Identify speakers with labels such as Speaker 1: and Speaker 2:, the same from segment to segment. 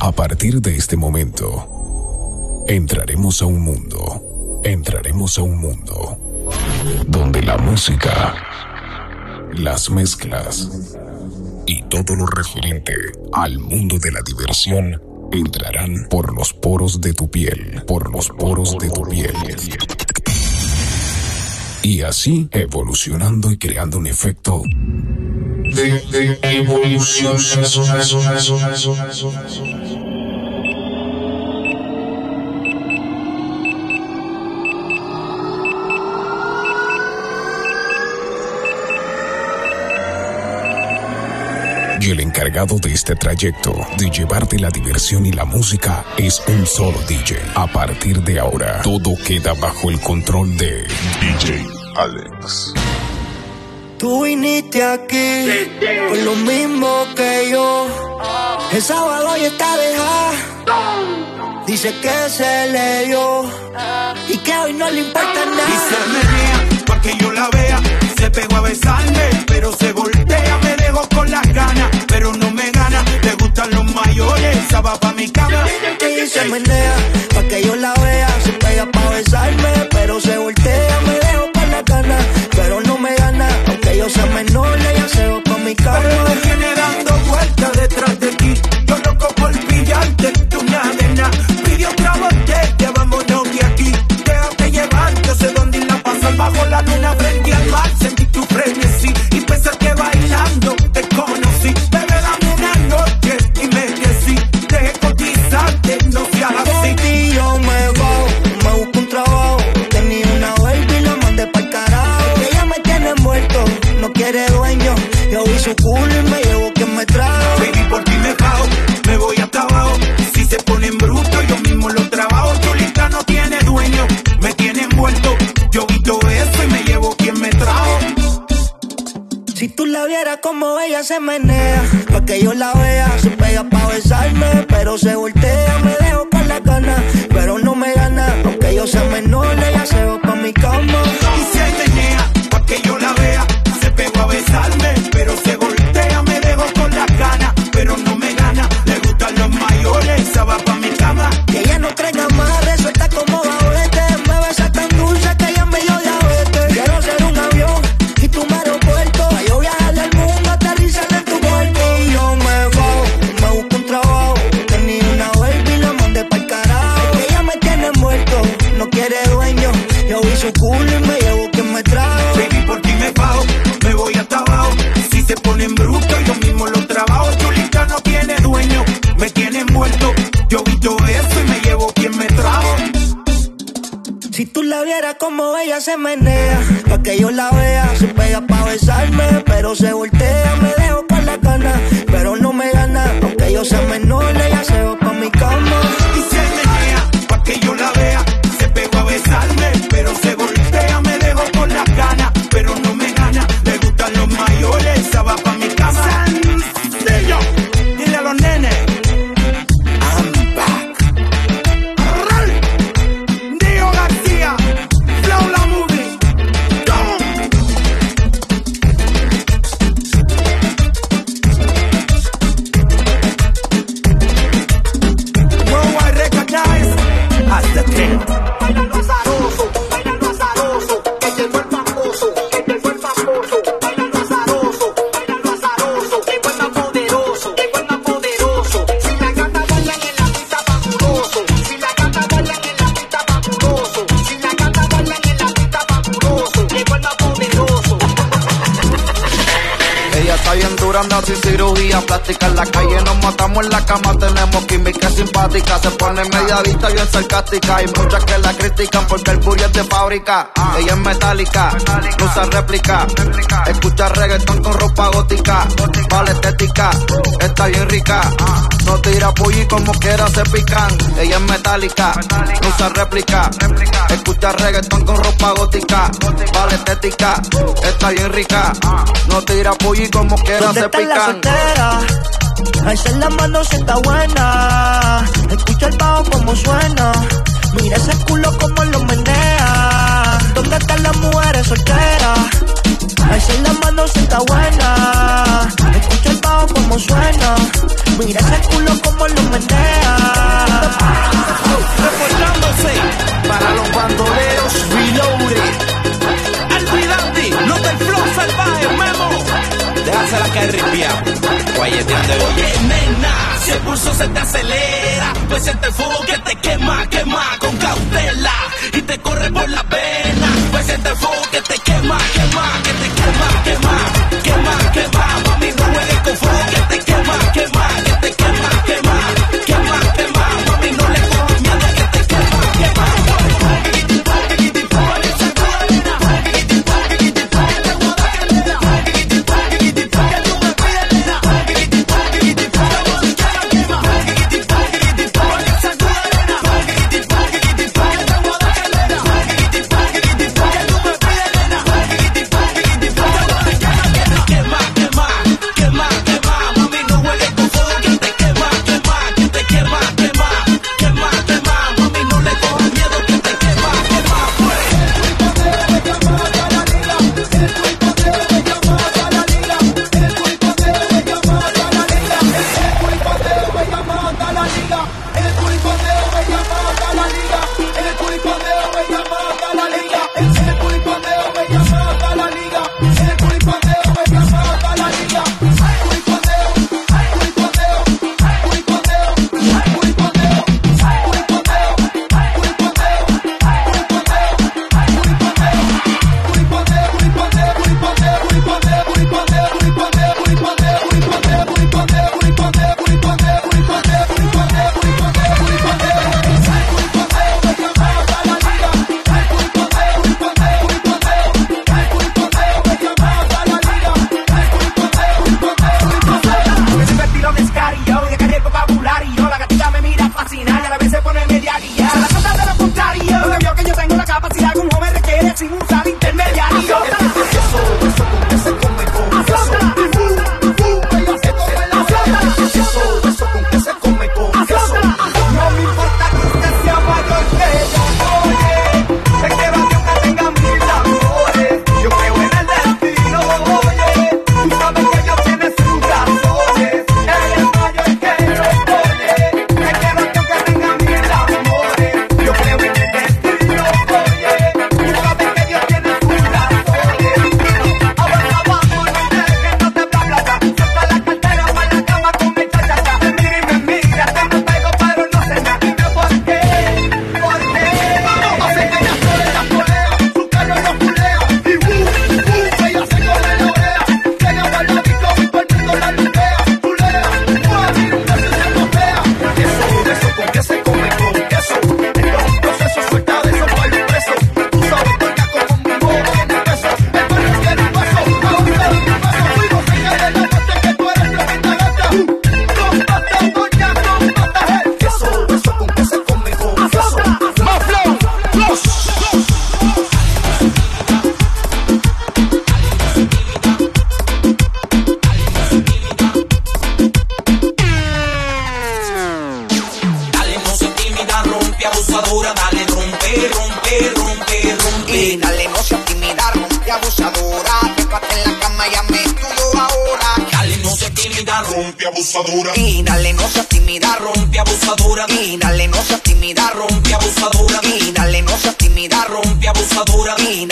Speaker 1: A partir de este momento, entraremos a un mundo, entraremos a un mundo donde la música, las mezclas y todo lo referente al mundo de la diversión entrarán por los poros de tu piel, por los poros de tu piel. Y así evolucionando y creando un efecto de, de evolución. Y el encargado de este trayecto, de llevarte la diversión y la música, es un solo DJ. A partir de ahora, todo queda bajo el control de DJ Alex.
Speaker 2: Tú viniste aquí por lo mismo que yo. El sábado ya está dejada. Dice que se le dio y que hoy no le importa nada.
Speaker 3: Y se menea pa' que yo la vea. Se pegó a besarme, pero se voltea. Me dejó con las ganas, pero no me gana. Le gustan los mayores, esa va pa' mi cama.
Speaker 2: Y se menea pa' que yo la vea. Se pega pa' besarme, pero se voltea. Me se menea, pa' que yo la vea, se pega pa' besarme, pero se voltea, me dejo con la gana, pero no me gana, aunque yo sea menor, ella se va pa' mi cama.
Speaker 4: Anda sin cirugía plástica. En la calle nos matamos en la cama, tenemos química simpática. Se pone mediadita, bien sarcástica. Hay muchas que la critican porque el booty es de fábrica. Ella es metálica, usa réplica. Escucha reggaetón con ropa gótica. Vale estética, está bien rica. No tira y como quiera se pican. Ella es metálica, no usa réplica. Escucha reggaetón con ropa gótica. Vale estética, está bien rica. No tira y como quiera se pican.
Speaker 2: Ahí en la mano se está buena. Escucha el bajo como suena. Mira ese culo como lo menea. ¿Dónde están las mujeres solteras? Ahí en la mano se está buena. Escucha el bajo como suena. Mira ese culo como lo menea.
Speaker 3: Reportándose para los bandoleros reloaded. Alvidandi, los del flow salvaje, memo. Déjasela caer ripiado.
Speaker 5: Oye, nena, si el pulso se te acelera, pues siente el fuego que te quema, quema con cautela y te corre por la pena. Pues siente el fuego que te quema, quema, que te quema, quema.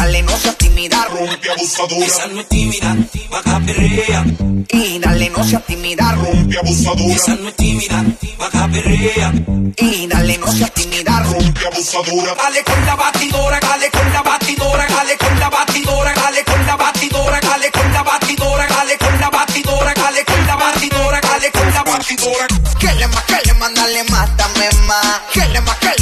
Speaker 5: dale, no
Speaker 6: seas tímida, rompe abusadora.
Speaker 5: Esa no es tímida, baja perrea.
Speaker 6: Y dale, no seas tímida,
Speaker 5: rompe abusadora. Esa no es tímida, baja perrea.
Speaker 6: Y dale, no seas tímida,
Speaker 5: rompe abusadora. Dale con la batidora, dale con la batidora, dale con la batidora, dale con la batidora, dale con la batidora, dale con la batidora, dale con la batidora, dale con la batidora.
Speaker 6: Que le más, que le más, dale, mátame más. Que le más, que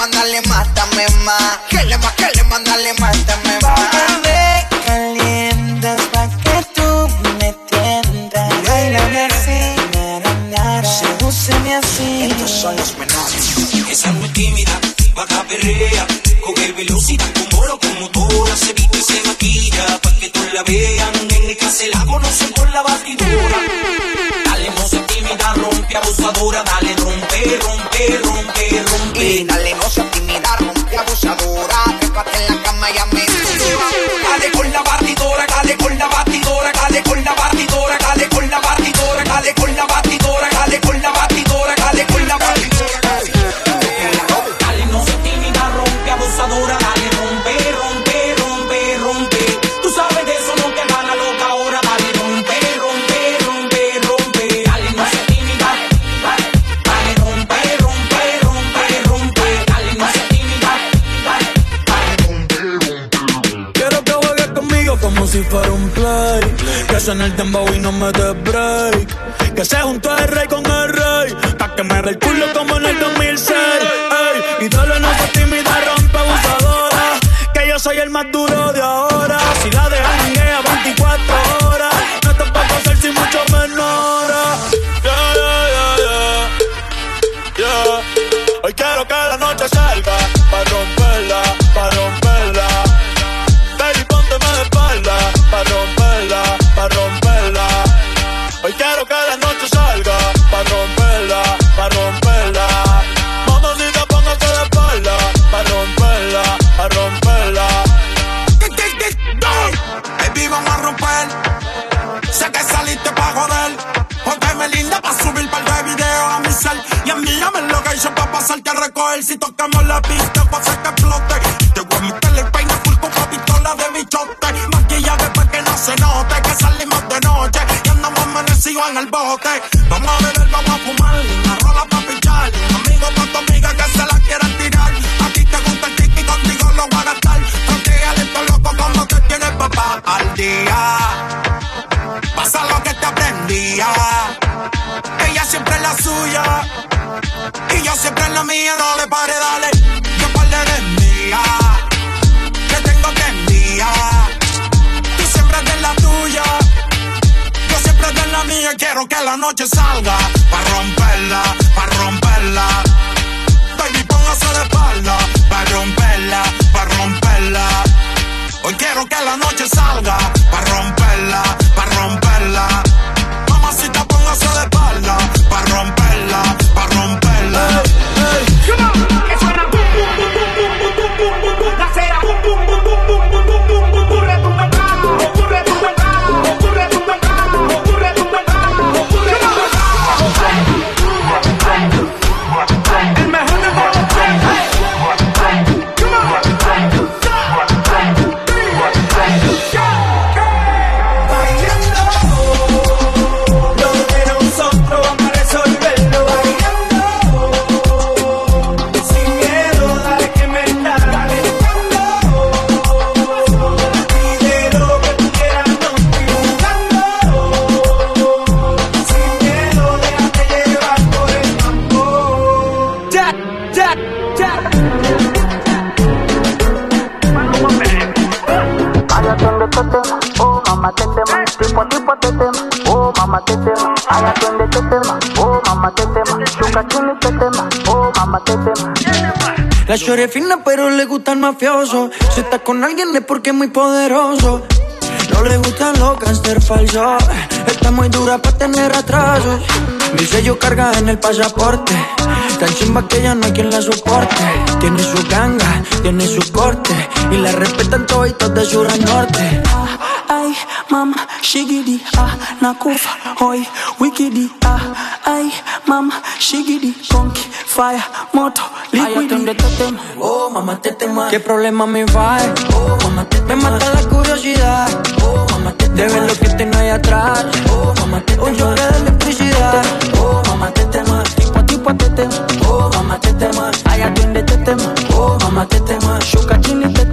Speaker 6: mándale, mátame más. Que le más, que le mándale, mátame más.
Speaker 2: Bájame calientes pa' que tú me tiendas. Bailame así, nada, nada. Sedúceme así.
Speaker 6: Estos son los menores.
Speaker 5: Esa es muy tímida, vaca perrea. Con el velocidad como moro, como motora. Se viste y se maquilla pa' que
Speaker 3: tú
Speaker 7: la veas. Suene el dembow y no me dé break. Que se junto el rey con el rey. Pa' que me dé el culo como en el 2006. Ey, dale no se tímida, rompe abusadora. Que yo soy el más duro de ahora. Si la dejan a 24 horas. No te puedo hacer sin mucho. Yeah, yeah, yeah, yeah. Yeah. Hoy quiero que la noche salga
Speaker 3: a recoger. Si tocamos la pista, pa' hacer que explote. Te voy a meter el peine full con pistola de bichote. Maquillaje pa' que no se note. Que salimos de noche y andamos amanecidos en el bote. Vamos a beber, noche salga. Pa' romperla, pa' romperla. Baby, póngase de espalda. Pa' romperla, pa' romperla. Hoy quiero que la noche salga.
Speaker 7: Chore fina pero le gusta el mafioso. Si está con alguien es porque es muy poderoso. No le gustan los gangster falsos Está muy dura para tener atrasos. Mi sello carga en el pasaporte. Tan chimba que ya no hay quien la soporte. Tiene su ganga, tiene su corte. Y la respetan todos de sur a norte Ay, mama, shigidi, ah, nakufa, hoy, wikidi, ah, ay, mama, shigidi, conky, fire, moto, liquidi. oh, mamá, te tema. ¿Qué problema me va? Oh, mamá, te Me mata la curiosidad, oh, mamá, te De ver lo que tengo ahí atrás, oh, mamá, te Un choque de electricidad, oh, mamá, te tema. Tipo, tipo, te tema, oh, mamá, te tema. Ay, atiende, te tema, oh, mamá, te tema. Shuka chini, te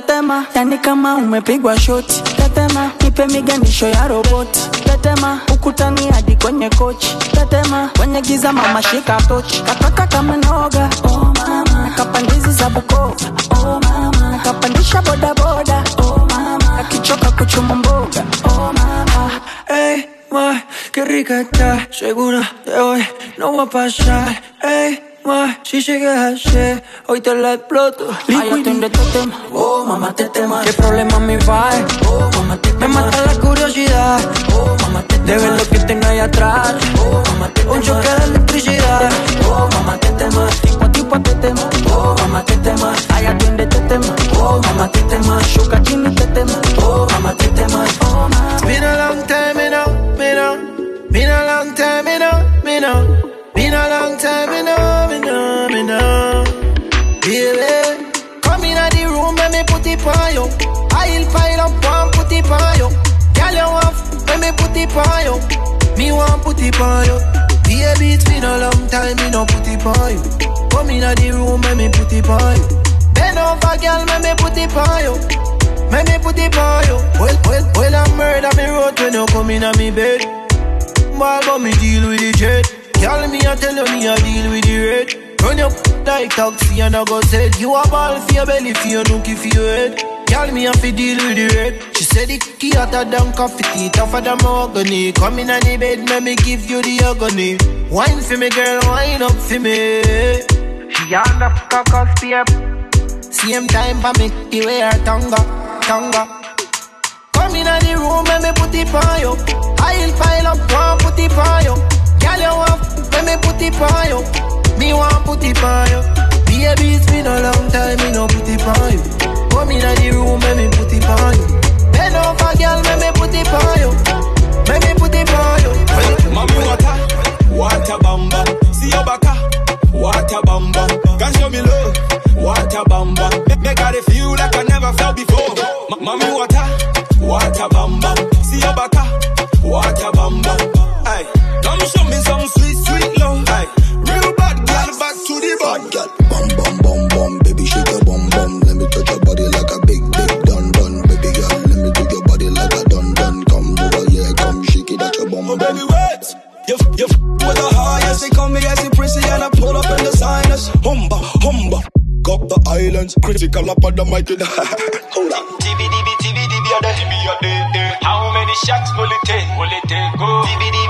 Speaker 7: Tetema, yani kama umepigwa shoti. Tetema, nipe miganisho ya roboti. Tetema, ukutani hadi kwenye kochi. Tetema, kwenye giza mama shika tochi. Kataka kama noga, oh mama. Kapandizi za Bukova, oh mama. Kapandisha bodaboda boda, oh mama. Akichoka kuchuma mboga, oh mama. hey, ma, qué rica está. Segura de hoy no va a pasar. Ey, más. Si llegas ayer, hoy te la exploto. Ay, yo estoy tema, oh, mamá, te temas. ¿Qué problema me va? Oh, mamá, te Me mata la curiosidad, oh, mamá, te De ver lo que tengo ahí atrás, oh, mamá, te Un choque de electricidad, oh, mamá, te temas. Tipo a tipo te temas, oh, mamá, te temas. Ay, atiende te temas, oh, mamá, te temas. Shuka chini te temas, oh, mamá, te temas. Oh, mamá.
Speaker 8: Mira adelante, mira, mira. Mira adelante, mira, mira. Mira adelante, mira. on. I will pile up one put it on you. Girl, you want when me put it on you. Me want put it on you. Baby, it's been a long time me no put it on you. Come inna the room when me put it on you. Bend over, girl, when me put it on you. When me put it on you. Well, well, well, I murder me road when you come inna me bed. Ball, but me deal with the jet. Girl, me I tell you me I deal with the red. Run your like taxi and I go said you a ball for your belly, for your nookie, for your head. Girl, me have to deal with the red. She said the key hotter than coffee tea, tougher than mahogany. Come in on the bed, let me give you the agony. Wine for me, girl, wine up for me. She on the cockle step. Same time for me, the way her tongue tongue Come in on the room, let me put it on you. I'll pile up, one put it on you. Girl, you want, let me put it on you. Me want put it on you. Baby, it's been a long time.
Speaker 7: day. How many shots will it take? Will it take? Go.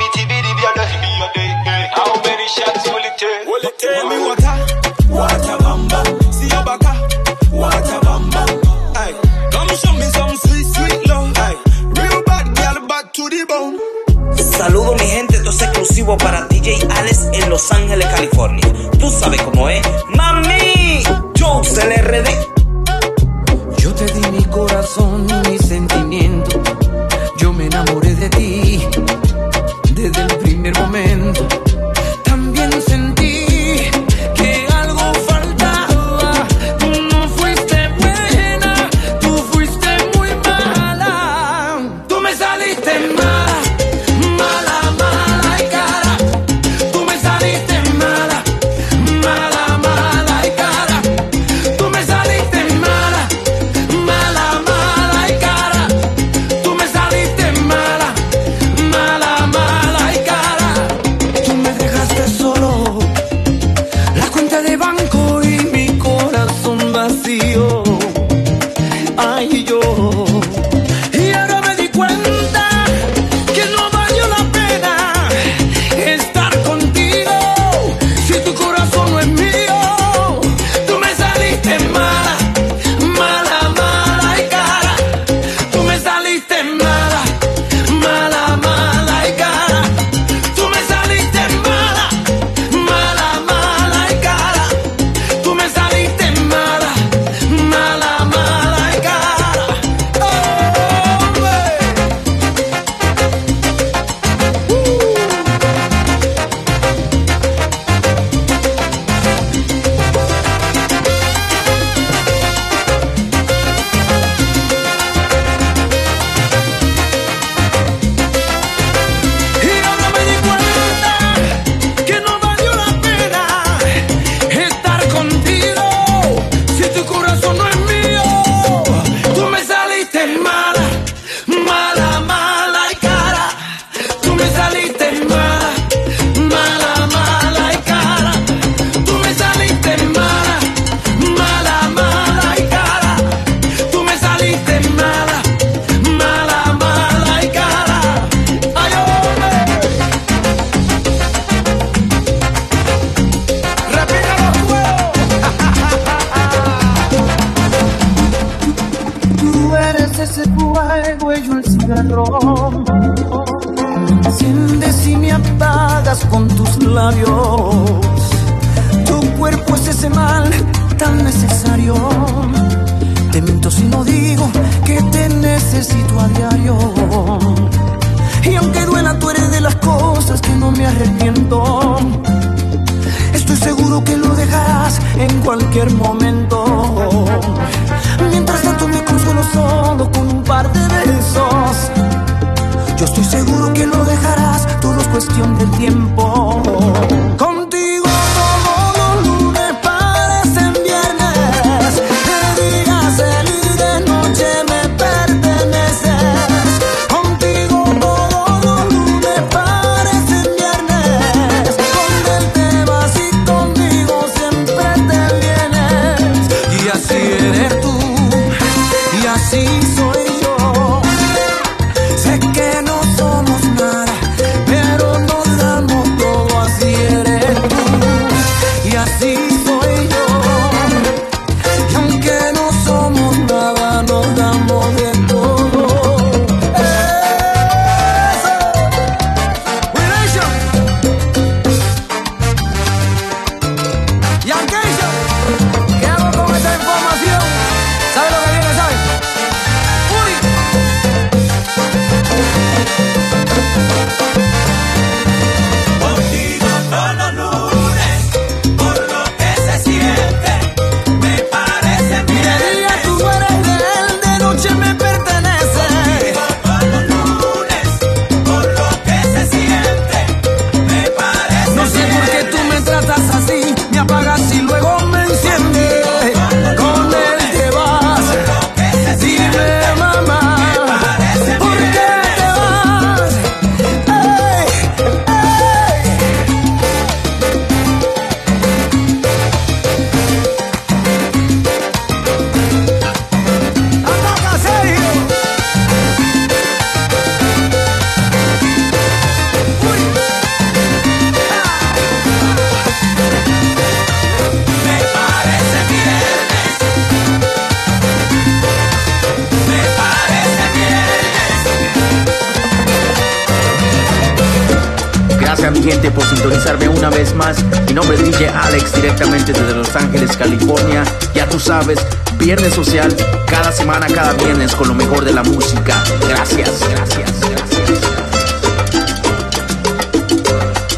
Speaker 9: Directamente desde Los Ángeles, California. Ya tú sabes, Viernes Social, cada semana, cada viernes con lo mejor de la música. Gracias, gracias, gracias.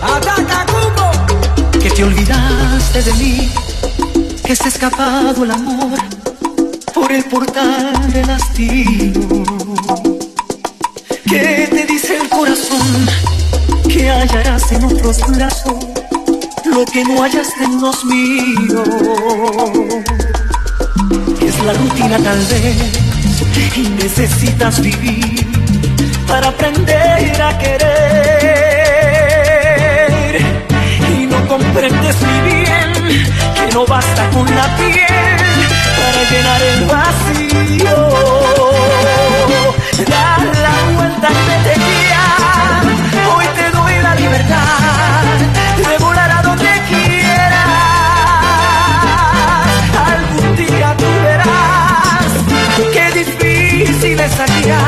Speaker 10: Ataca, Cuco.
Speaker 7: que te olvidaste de mí, que se ha escapado el amor por el portal del hastío. Que te dice el corazón que hallarás en otros brazos lo que no hayas en los míos. Es la rutina tal vez y necesitas vivir para aprender a querer. Y no comprendes muy bien que no basta con la piel para llenar el vacío. Dar la vuelta y vete essa guiar